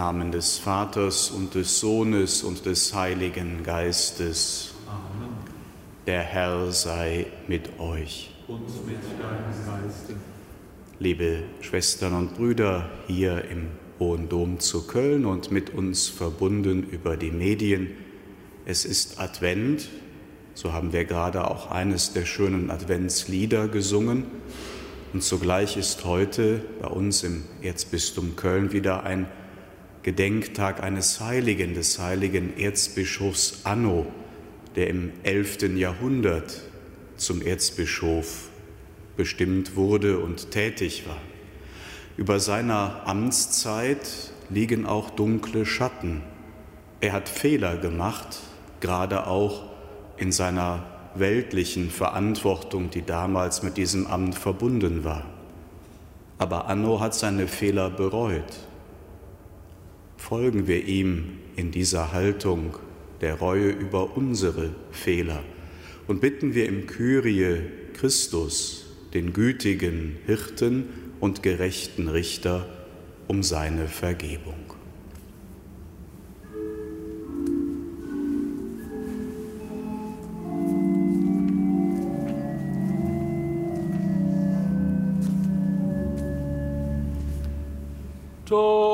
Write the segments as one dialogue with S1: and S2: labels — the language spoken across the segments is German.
S1: Namen des Vaters und des Sohnes und des Heiligen Geistes. Amen. Der Herr sei mit euch. Und mit deinem Geiste. Liebe Schwestern und Brüder hier im Hohen Dom zu Köln und mit uns verbunden über die Medien. Es ist Advent, so haben wir gerade auch eines der schönen Adventslieder gesungen. Und zugleich ist heute bei uns im Erzbistum Köln wieder ein Gedenktag eines Heiligen, des heiligen Erzbischofs Anno, der im 11. Jahrhundert zum Erzbischof bestimmt wurde und tätig war. Über seiner Amtszeit liegen auch dunkle Schatten. Er hat Fehler gemacht, gerade auch in seiner weltlichen Verantwortung, die damals mit diesem Amt verbunden war. Aber Anno hat seine Fehler bereut folgen wir ihm in dieser Haltung der Reue über unsere Fehler und bitten wir im Kyrie Christus, den gütigen Hirten und gerechten Richter, um seine Vergebung. Der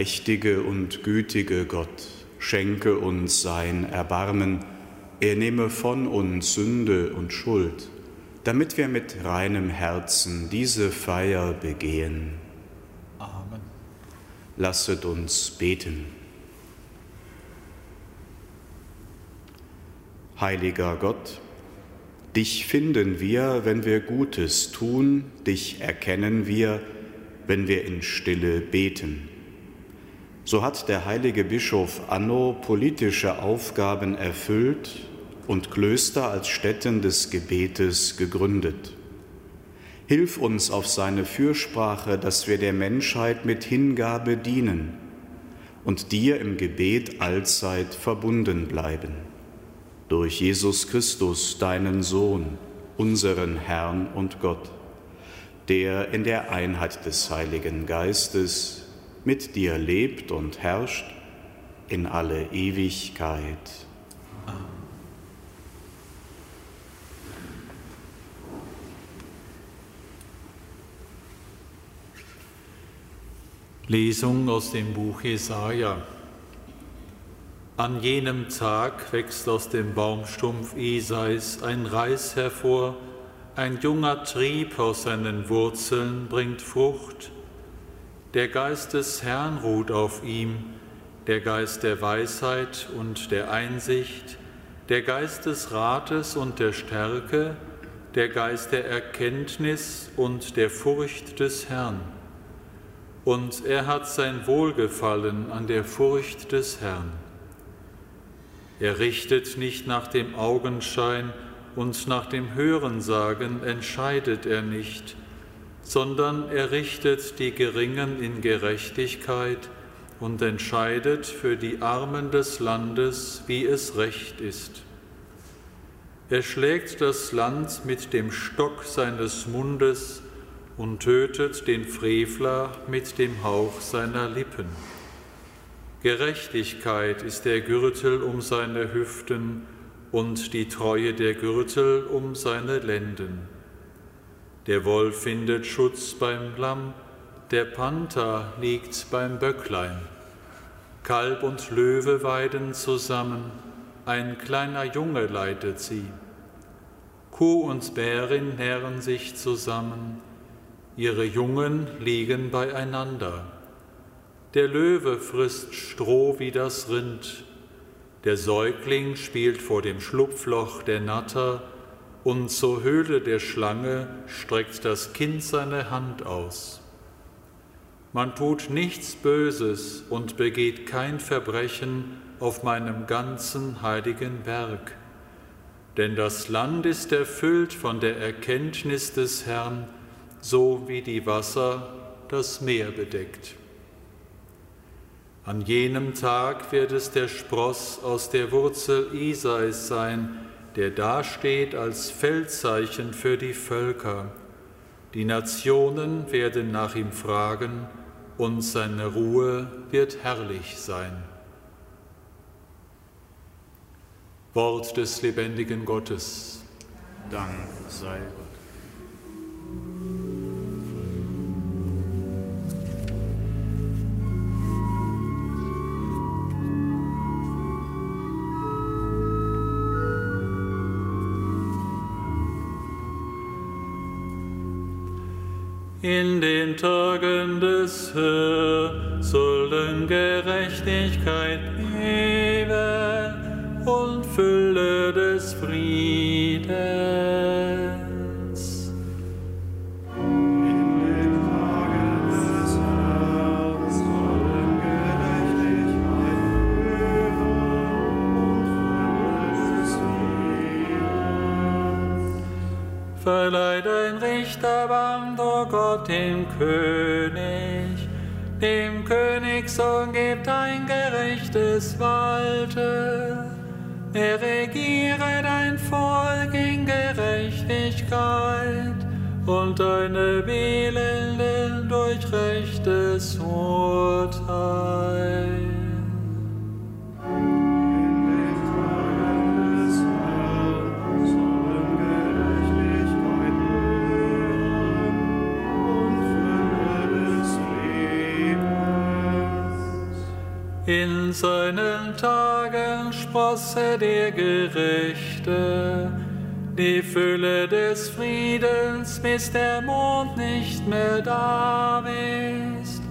S1: allmächtige und gütige Gott schenke uns sein Erbarmen, er nehme von uns Sünde und Schuld, damit wir mit reinem Herzen diese Feier begehen. Amen. Lasset uns beten. Heiliger Gott, dich finden wir, wenn wir Gutes tun, dich erkennen wir, wenn wir in Stille beten. So hat der heilige Bischof Anno politische Aufgaben erfüllt und Klöster als Stätten des Gebetes gegründet. Hilf uns auf seine Fürsprache, dass wir der Menschheit mit Hingabe dienen und dir im Gebet allzeit verbunden bleiben. Durch Jesus Christus, deinen Sohn, unseren Herrn und Gott, der in der Einheit des Heiligen Geistes mit dir lebt und herrscht in alle Ewigkeit.
S2: Lesung aus dem Buch Jesaja. An jenem Tag wächst aus dem Baumstumpf Esais ein Reis hervor, ein junger Trieb aus seinen Wurzeln bringt Frucht der Geist des Herrn ruht auf ihm, der Geist der Weisheit und der Einsicht, der Geist des Rates und der Stärke, der Geist der Erkenntnis und der Furcht des Herrn. Und er hat sein Wohlgefallen an der Furcht des Herrn. Er richtet nicht nach dem Augenschein und nach dem Hörensagen entscheidet er nicht, sondern er richtet die Geringen in Gerechtigkeit und entscheidet für die Armen des Landes, wie es recht ist. Er schlägt das Land mit dem Stock seines Mundes und tötet den Frevler mit dem Hauch seiner Lippen. Gerechtigkeit ist der Gürtel um seine Hüften und die Treue der Gürtel um seine Lenden. Der Wolf findet Schutz beim Lamm, der Panther liegt beim Böcklein. Kalb und Löwe weiden zusammen, ein kleiner Junge leitet sie. Kuh und Bärin nähren sich zusammen, ihre Jungen liegen beieinander. Der Löwe frisst Stroh wie das Rind, der Säugling spielt vor dem Schlupfloch der Natter, und zur Höhle der Schlange streckt das Kind seine Hand aus. Man tut nichts Böses und begeht kein Verbrechen auf meinem ganzen heiligen Werk. Denn das Land ist erfüllt von der Erkenntnis des Herrn, so wie die Wasser das Meer bedeckt. An jenem Tag wird es der Spross aus der Wurzel Isais sein, der dasteht als Feldzeichen für die Völker. Die Nationen werden nach ihm fragen, und seine Ruhe wird herrlich sein. Wort des lebendigen Gottes.
S1: Dank sei Gott.
S2: In den Tagen des Herrn sollen Gerechtigkeit leben und Fülle des Friedens. Dem König, dem Königssohn gibt ein gerechtes Walte. Er regiere dein Volk in Gerechtigkeit und deine Wählenden durch rechtes Urteil.
S3: In
S2: seinen Tagen sprosse der Gerechte, die Fülle des Friedens, bis der Mond nicht mehr da ist.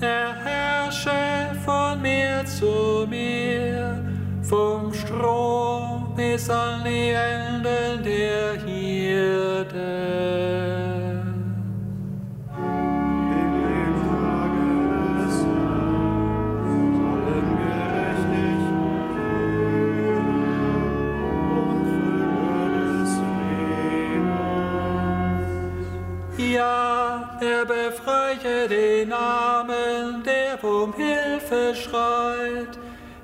S2: Er herrsche von Meer zu Meer, vom Strom bis an die Enden der Erde. Er befreie den Armen, der um Hilfe schreit,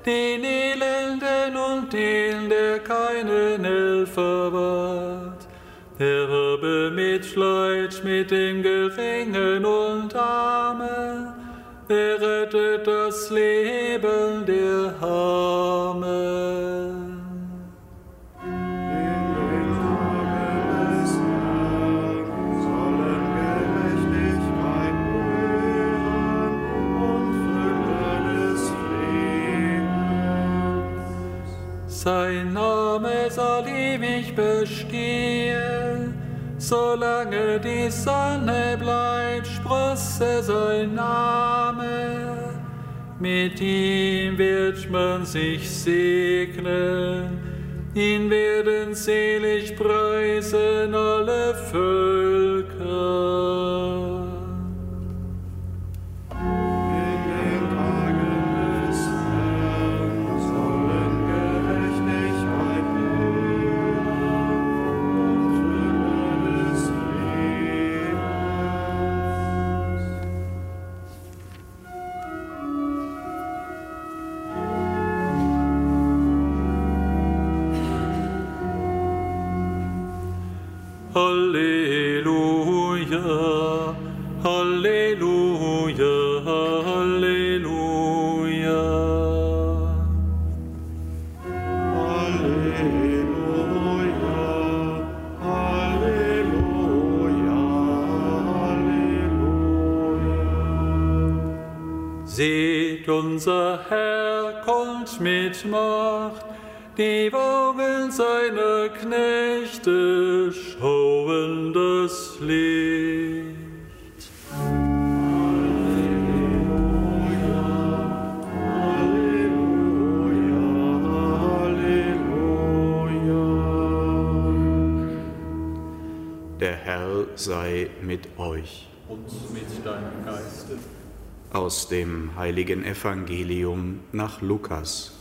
S2: den Elenden und den, der keinen Helfer ward. Er habe Mitleid mit den Geringen und Armen, er rettet das Leben der Armen. Sein Name soll ewig bestehen, solange die Sonne bleibt, sprosse sein Name. Mit ihm wird man sich segnen, ihn werden selig preisen alle Völker. Die Augen seiner Knechte schauen das Licht.
S1: Der Herr sei mit euch.
S2: Und mit deinem Geiste.
S1: Aus dem heiligen Evangelium nach Lukas.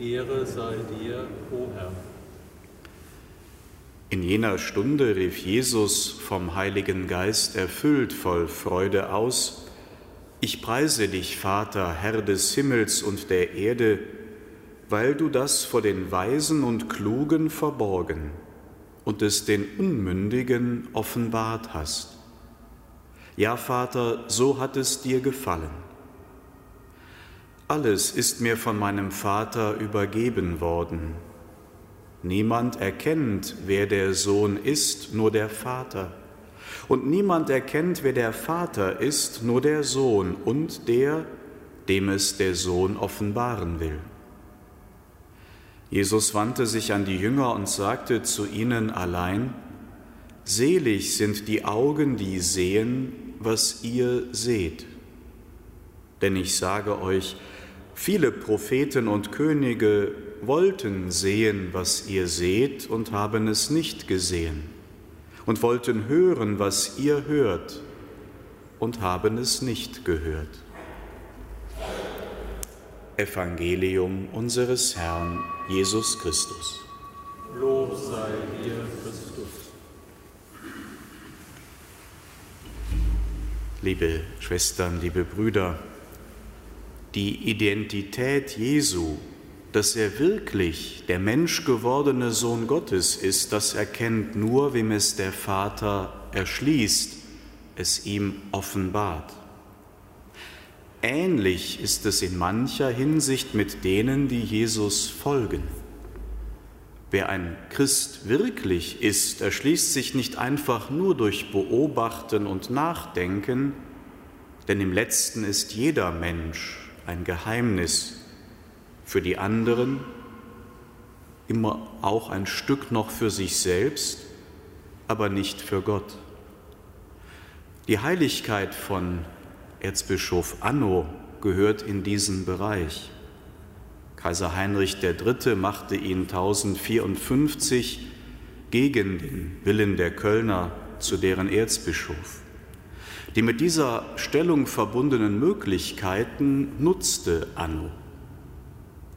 S2: Ehre sei dir, o Herr.
S1: In jener Stunde rief Jesus vom Heiligen Geist erfüllt voll Freude aus, Ich preise dich, Vater, Herr des Himmels und der Erde, weil du das vor den Weisen und Klugen verborgen und es den Unmündigen offenbart hast. Ja, Vater, so hat es dir gefallen. Alles ist mir von meinem Vater übergeben worden. Niemand erkennt, wer der Sohn ist, nur der Vater. Und niemand erkennt, wer der Vater ist, nur der Sohn und der, dem es der Sohn offenbaren will. Jesus wandte sich an die Jünger und sagte zu ihnen allein, Selig sind die Augen, die sehen, was ihr seht. Denn ich sage euch, viele Propheten und Könige wollten sehen, was ihr seht und haben es nicht gesehen, und wollten hören, was ihr hört und haben es nicht gehört. Evangelium unseres Herrn Jesus Christus.
S2: Lob sei dir, Christus.
S1: Liebe Schwestern, liebe Brüder, die Identität Jesu, dass er wirklich der menschgewordene Sohn Gottes ist, das erkennt nur, wem es der Vater erschließt, es ihm offenbart. Ähnlich ist es in mancher Hinsicht mit denen, die Jesus folgen. Wer ein Christ wirklich ist, erschließt sich nicht einfach nur durch Beobachten und Nachdenken, denn im letzten ist jeder Mensch ein Geheimnis für die anderen, immer auch ein Stück noch für sich selbst, aber nicht für Gott. Die Heiligkeit von Erzbischof Anno gehört in diesen Bereich. Kaiser Heinrich III. machte ihn 1054 gegen den Willen der Kölner zu deren Erzbischof. Die mit dieser Stellung verbundenen Möglichkeiten nutzte Anno.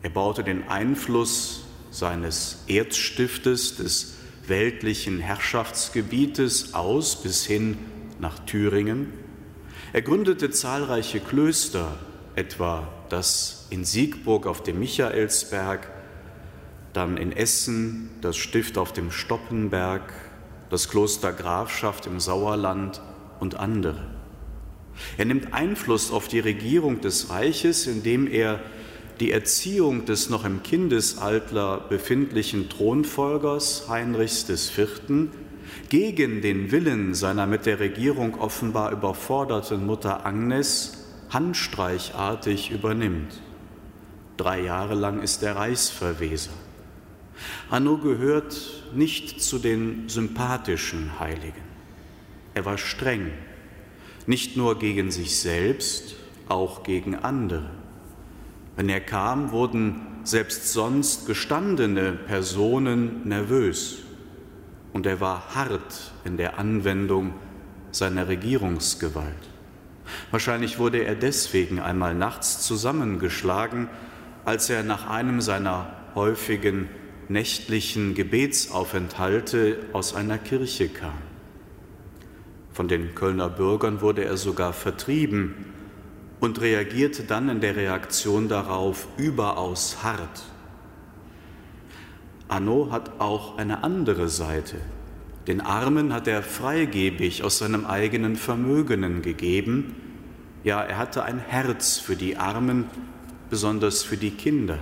S1: Er baute den Einfluss seines Erzstiftes, des weltlichen Herrschaftsgebietes aus bis hin nach Thüringen. Er gründete zahlreiche Klöster, etwa das in Siegburg auf dem Michaelsberg, dann in Essen das Stift auf dem Stoppenberg, das Kloster Grafschaft im Sauerland und andere. Er nimmt Einfluss auf die Regierung des Reiches, indem er die Erziehung des noch im Kindesalter befindlichen Thronfolgers Heinrichs IV. gegen den Willen seiner mit der Regierung offenbar überforderten Mutter Agnes handstreichartig übernimmt. Drei Jahre lang ist er Reichsverweser. Anno gehört nicht zu den sympathischen Heiligen. Er war streng, nicht nur gegen sich selbst, auch gegen andere. Wenn er kam, wurden selbst sonst gestandene Personen nervös und er war hart in der Anwendung seiner Regierungsgewalt. Wahrscheinlich wurde er deswegen einmal nachts zusammengeschlagen, als er nach einem seiner häufigen nächtlichen Gebetsaufenthalte aus einer Kirche kam. Von den Kölner Bürgern wurde er sogar vertrieben und reagierte dann in der Reaktion darauf überaus hart. Anno hat auch eine andere Seite. Den Armen hat er freigebig aus seinem eigenen Vermögenen gegeben. Ja, er hatte ein Herz für die Armen, besonders für die Kinder.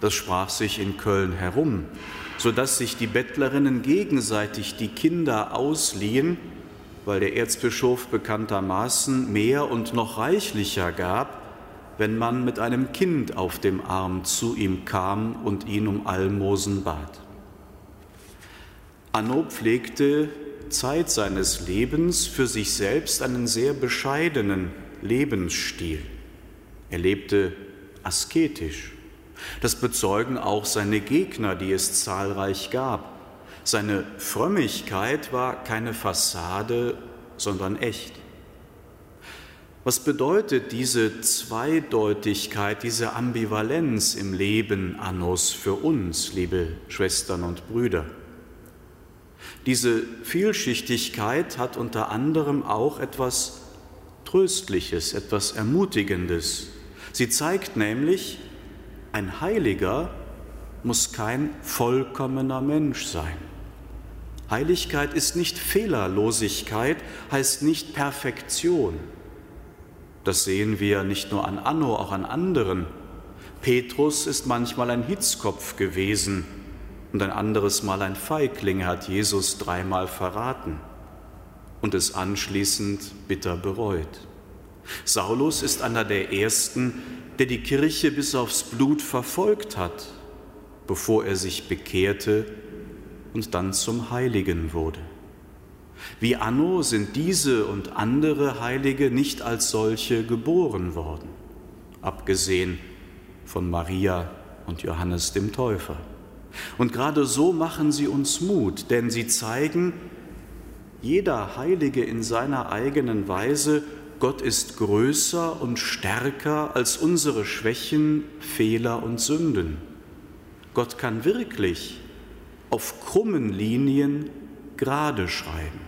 S1: Das sprach sich in Köln herum, sodass sich die Bettlerinnen gegenseitig die Kinder ausliehen, weil der Erzbischof bekanntermaßen mehr und noch reichlicher gab, wenn man mit einem Kind auf dem Arm zu ihm kam und ihn um Almosen bat. Anno pflegte Zeit seines Lebens für sich selbst einen sehr bescheidenen Lebensstil. Er lebte asketisch. Das bezeugen auch seine Gegner, die es zahlreich gab. Seine Frömmigkeit war keine Fassade, sondern echt. Was bedeutet diese Zweideutigkeit, diese Ambivalenz im Leben Annos für uns, liebe Schwestern und Brüder? Diese Vielschichtigkeit hat unter anderem auch etwas Tröstliches, etwas Ermutigendes. Sie zeigt nämlich, ein Heiliger muss kein vollkommener Mensch sein. Heiligkeit ist nicht Fehlerlosigkeit, heißt nicht Perfektion. Das sehen wir nicht nur an Anno, auch an anderen. Petrus ist manchmal ein Hitzkopf gewesen und ein anderes Mal ein Feigling hat Jesus dreimal verraten und es anschließend bitter bereut. Saulus ist einer der ersten, der die Kirche bis aufs Blut verfolgt hat, bevor er sich bekehrte und dann zum Heiligen wurde. Wie Anno sind diese und andere Heilige nicht als solche geboren worden, abgesehen von Maria und Johannes dem Täufer. Und gerade so machen sie uns Mut, denn sie zeigen, jeder Heilige in seiner eigenen Weise, Gott ist größer und stärker als unsere Schwächen, Fehler und Sünden. Gott kann wirklich auf krummen Linien gerade schreiben.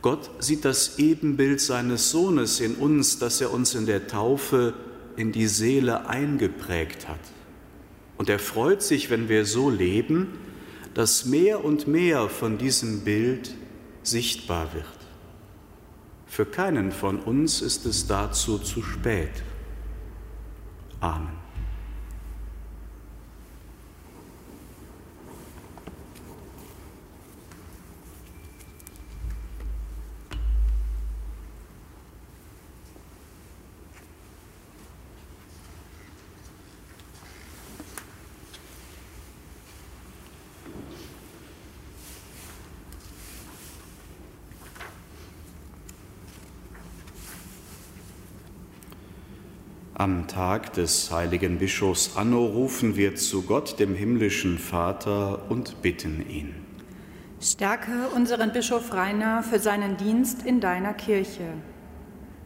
S1: Gott sieht das Ebenbild seines Sohnes in uns, das er uns in der Taufe in die Seele eingeprägt hat. Und er freut sich, wenn wir so leben, dass mehr und mehr von diesem Bild sichtbar wird. Für keinen von uns ist es dazu zu spät. Amen. Am Tag des heiligen Bischofs Anno rufen wir zu Gott, dem himmlischen Vater, und bitten ihn.
S4: Stärke unseren Bischof Rainer für seinen Dienst in deiner Kirche.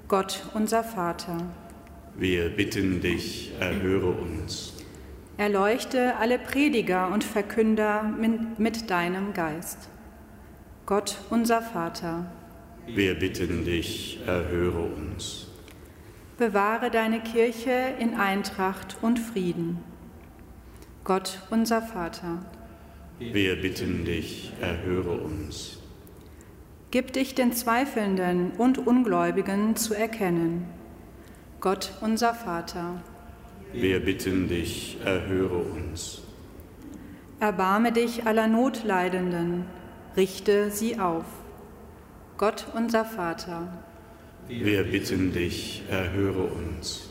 S4: Gott, unser Vater.
S1: Wir bitten dich, erhöre uns.
S4: Erleuchte alle Prediger und Verkünder mit deinem Geist. Gott, unser Vater.
S1: Wir bitten dich, erhöre uns.
S4: Bewahre deine Kirche in Eintracht und Frieden. Gott, unser Vater.
S1: Wir bitten dich, erhöre uns.
S4: Gib dich den Zweifelnden und Ungläubigen zu erkennen. Gott, unser Vater.
S1: Wir bitten dich, erhöre uns.
S4: Erbarme dich aller Notleidenden, richte sie auf. Gott, unser Vater.
S1: Wir bitten dich, erhöre uns.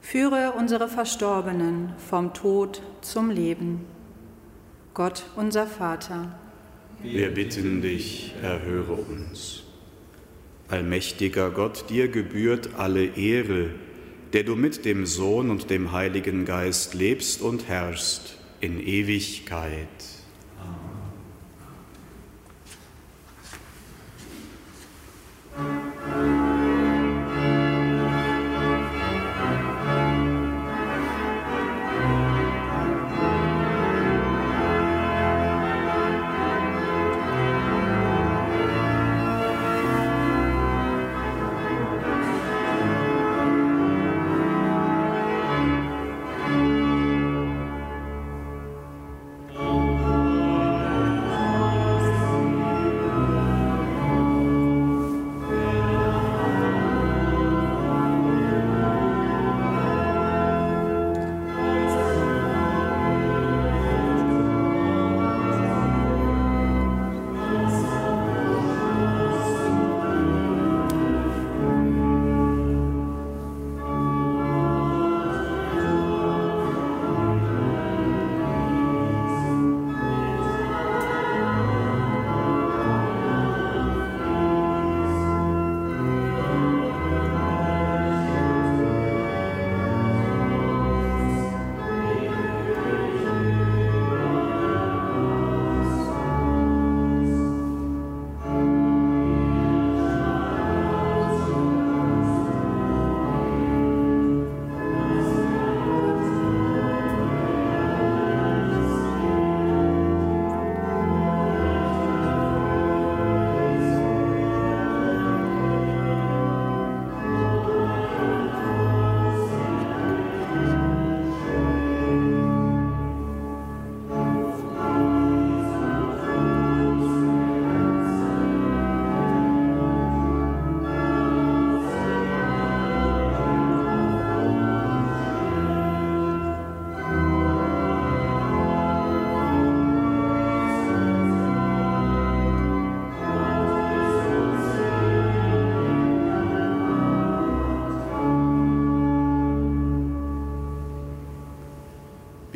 S4: Führe unsere Verstorbenen vom Tod zum Leben. Gott, unser Vater.
S1: Wir bitten dich, erhöre uns. Allmächtiger Gott, dir gebührt alle Ehre, der du mit dem Sohn und dem Heiligen Geist lebst und herrschst in Ewigkeit.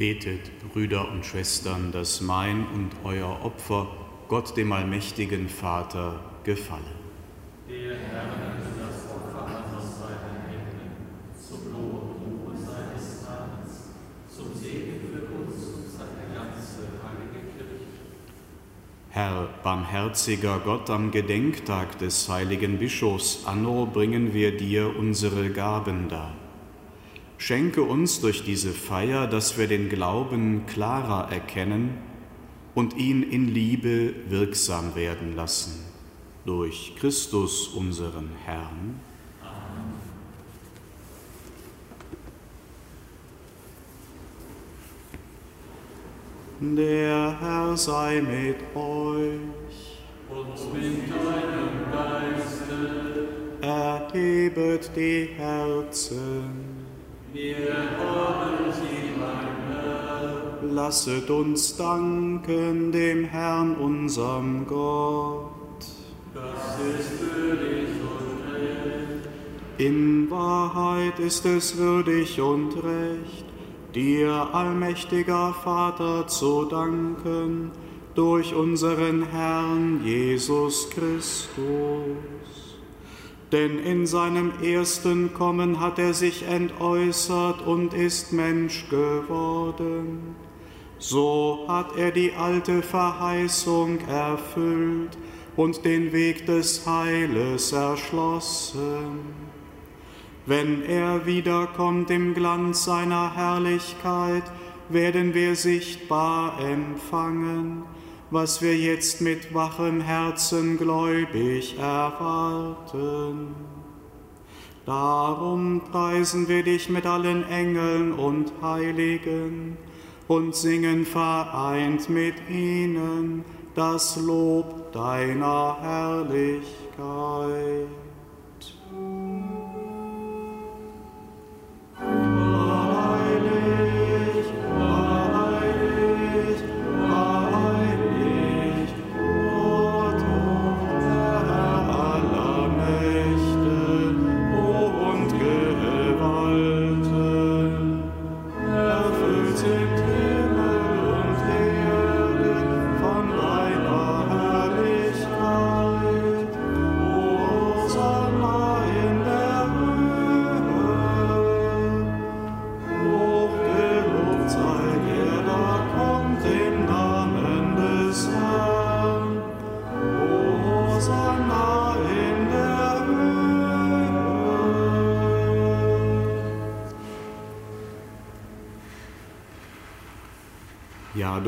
S1: Betet, Brüder und Schwestern, dass mein und euer Opfer Gott dem allmächtigen Vater gefalle.
S2: Der Herr nimmt das Opfer an aus seinen Händen, zum Lob und Ruhe seines Namens, zum Segen für uns und seine ganze heilige Kirche.
S1: Herr, barmherziger Gott, am Gedenktag des heiligen Bischofs Anno bringen wir dir unsere Gaben dar. Schenke uns durch diese Feier, dass wir den Glauben klarer erkennen und ihn in Liebe wirksam werden lassen. Durch Christus unseren Herrn. Der Herr sei mit euch.
S2: Und mit deinem Geiste,
S1: Erhebet die Herzen.
S2: Wir haben sie, mein Herr.
S1: Lasset uns danken dem Herrn, unserem Gott.
S2: Das ist würdig und recht.
S1: In Wahrheit ist es würdig und recht, dir, allmächtiger Vater, zu danken durch unseren Herrn Jesus Christus. Denn in seinem ersten Kommen hat er sich entäußert und ist Mensch geworden. So hat er die alte Verheißung erfüllt und den Weg des Heiles erschlossen. Wenn er wiederkommt im Glanz seiner Herrlichkeit, werden wir sichtbar empfangen, was wir jetzt mit wachem Herzen gläubig erwarten. Darum preisen wir dich mit allen Engeln und Heiligen und singen vereint mit ihnen das Lob deiner Herrlichkeit.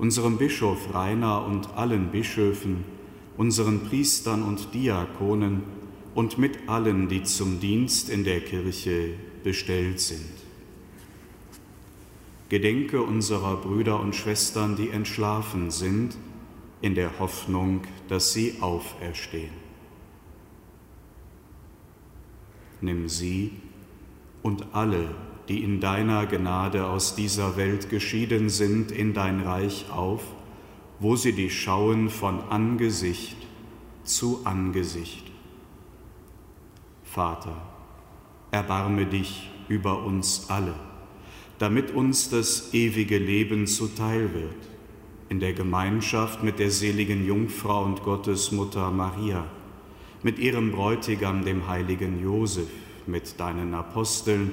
S1: unserem Bischof Rainer und allen Bischöfen, unseren Priestern und Diakonen und mit allen, die zum Dienst in der Kirche bestellt sind. Gedenke unserer Brüder und Schwestern, die entschlafen sind, in der Hoffnung, dass sie auferstehen. Nimm sie und alle, die in deiner Gnade aus dieser Welt geschieden sind, in dein Reich auf, wo sie dich schauen von Angesicht zu Angesicht. Vater, erbarme dich über uns alle, damit uns das ewige Leben zuteil wird, in der Gemeinschaft mit der seligen Jungfrau und Gottesmutter Maria, mit ihrem Bräutigam, dem heiligen Josef, mit deinen Aposteln,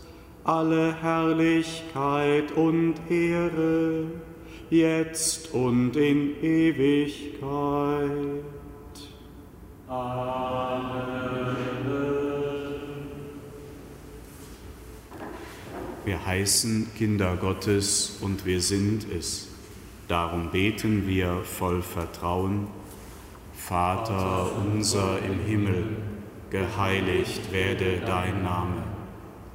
S1: alle Herrlichkeit und Ehre, jetzt und in Ewigkeit. Amen. Wir heißen Kinder Gottes und wir sind es. Darum beten wir voll Vertrauen. Vater unser im Himmel, geheiligt werde dein Name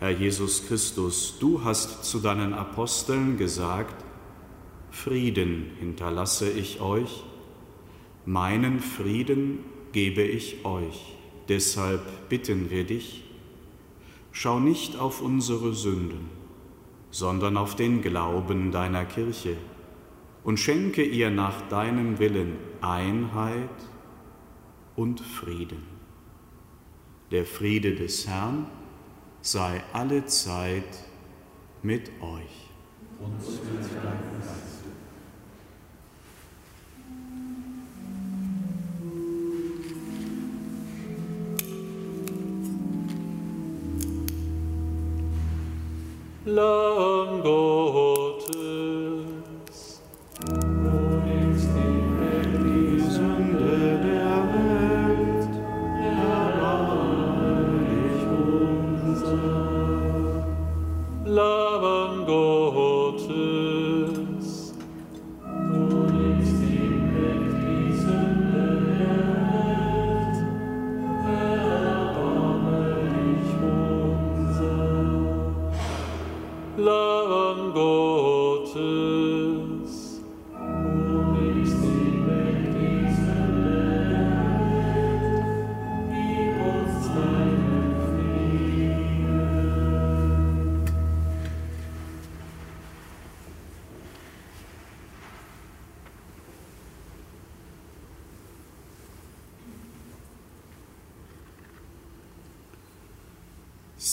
S1: Herr Jesus Christus, du hast zu deinen Aposteln gesagt, Frieden hinterlasse ich euch, meinen Frieden gebe ich euch. Deshalb bitten wir dich, schau nicht auf unsere Sünden, sondern auf den Glauben deiner Kirche und schenke ihr nach deinem Willen Einheit und Frieden. Der Friede des Herrn, sei alle Zeit mit euch.
S2: Lamm Gottes.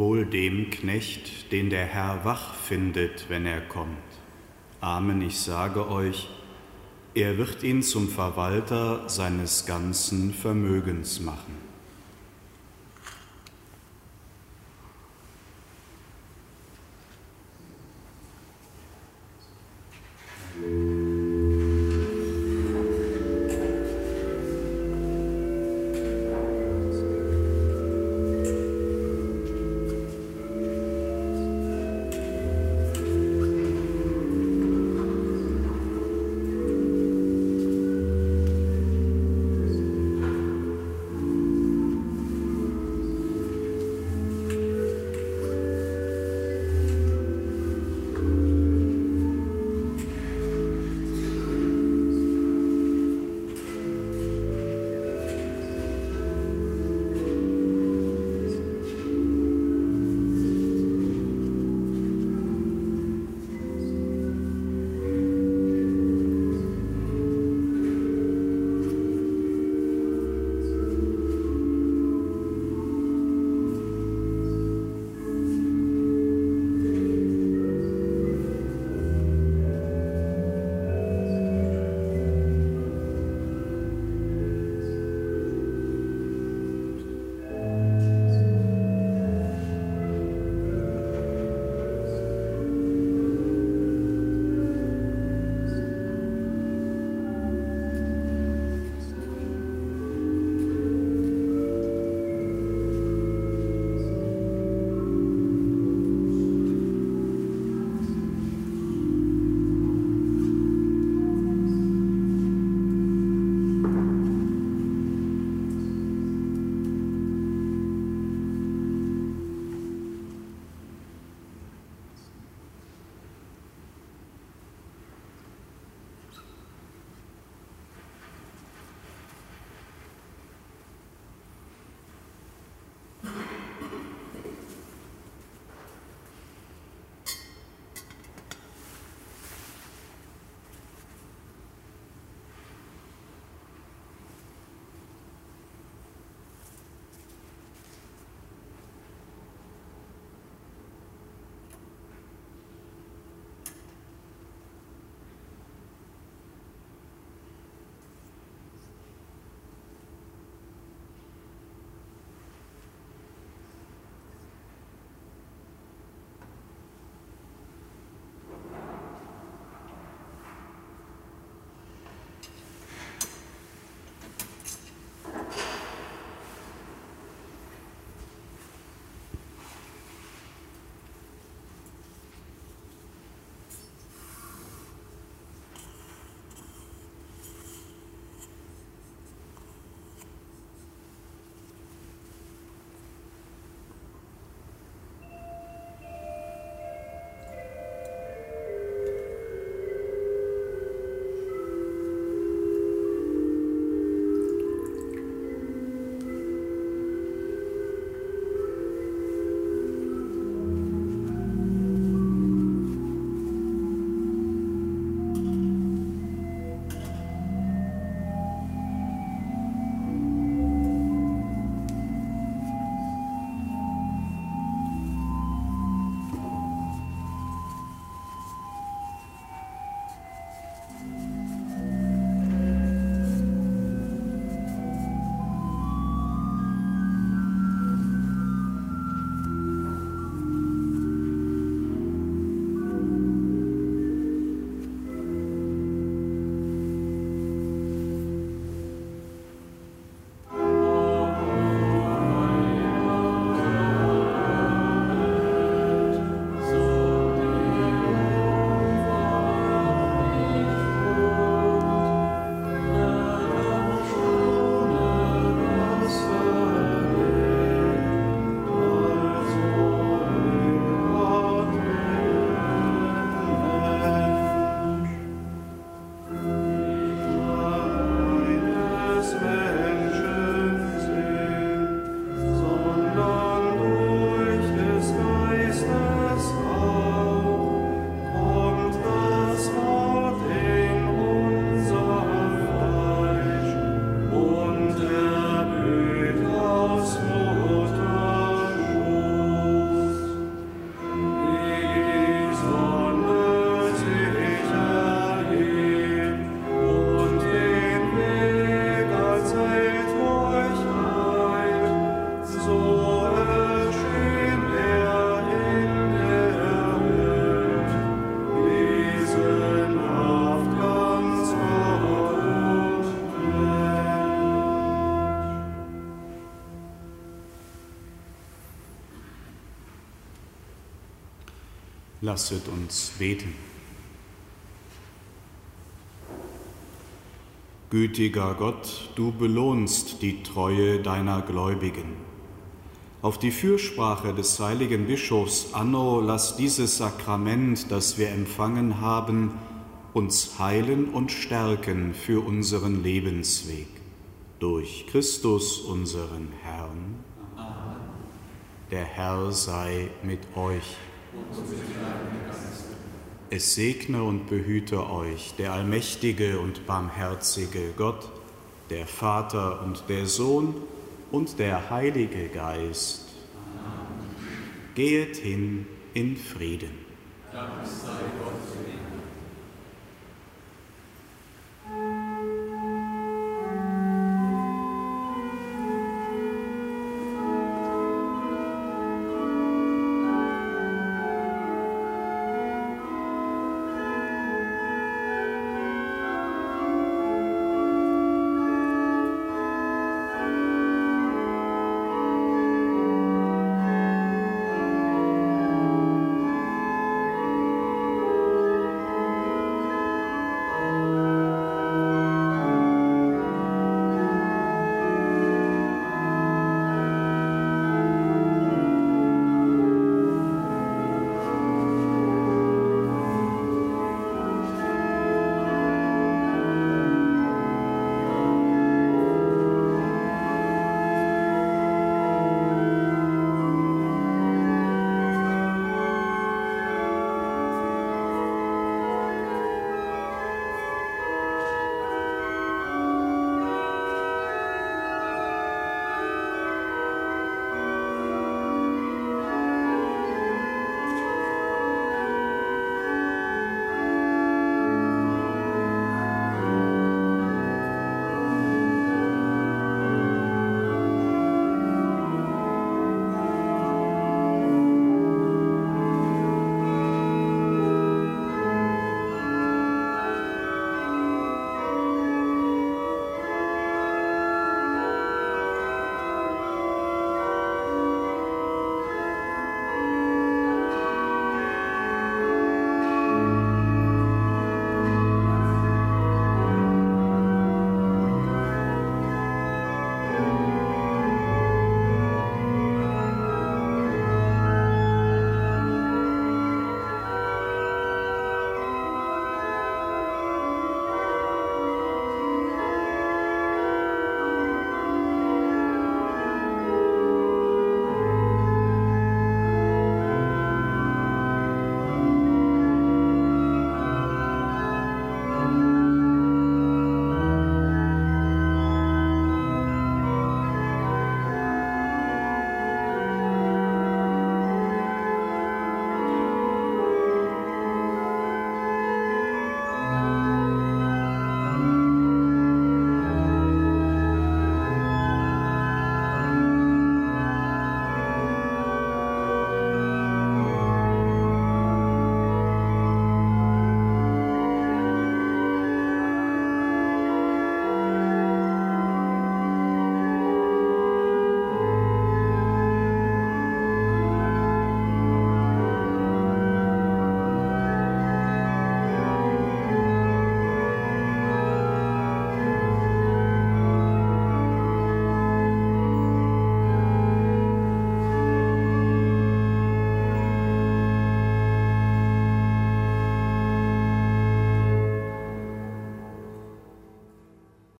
S1: Wohl dem Knecht, den der Herr wach findet, wenn er kommt. Amen, ich sage euch, er wird ihn zum Verwalter seines ganzen Vermögens machen. Lasset uns beten. Gütiger Gott, du belohnst die Treue deiner Gläubigen. Auf die Fürsprache des heiligen Bischofs Anno lass dieses Sakrament, das wir empfangen haben, uns heilen und stärken für unseren Lebensweg. Durch Christus unseren Herrn. Der Herr sei mit euch. Es segne und behüte euch der allmächtige und barmherzige Gott, der Vater und der Sohn und der Heilige Geist. Gehet hin in Frieden. Dank sei Gott.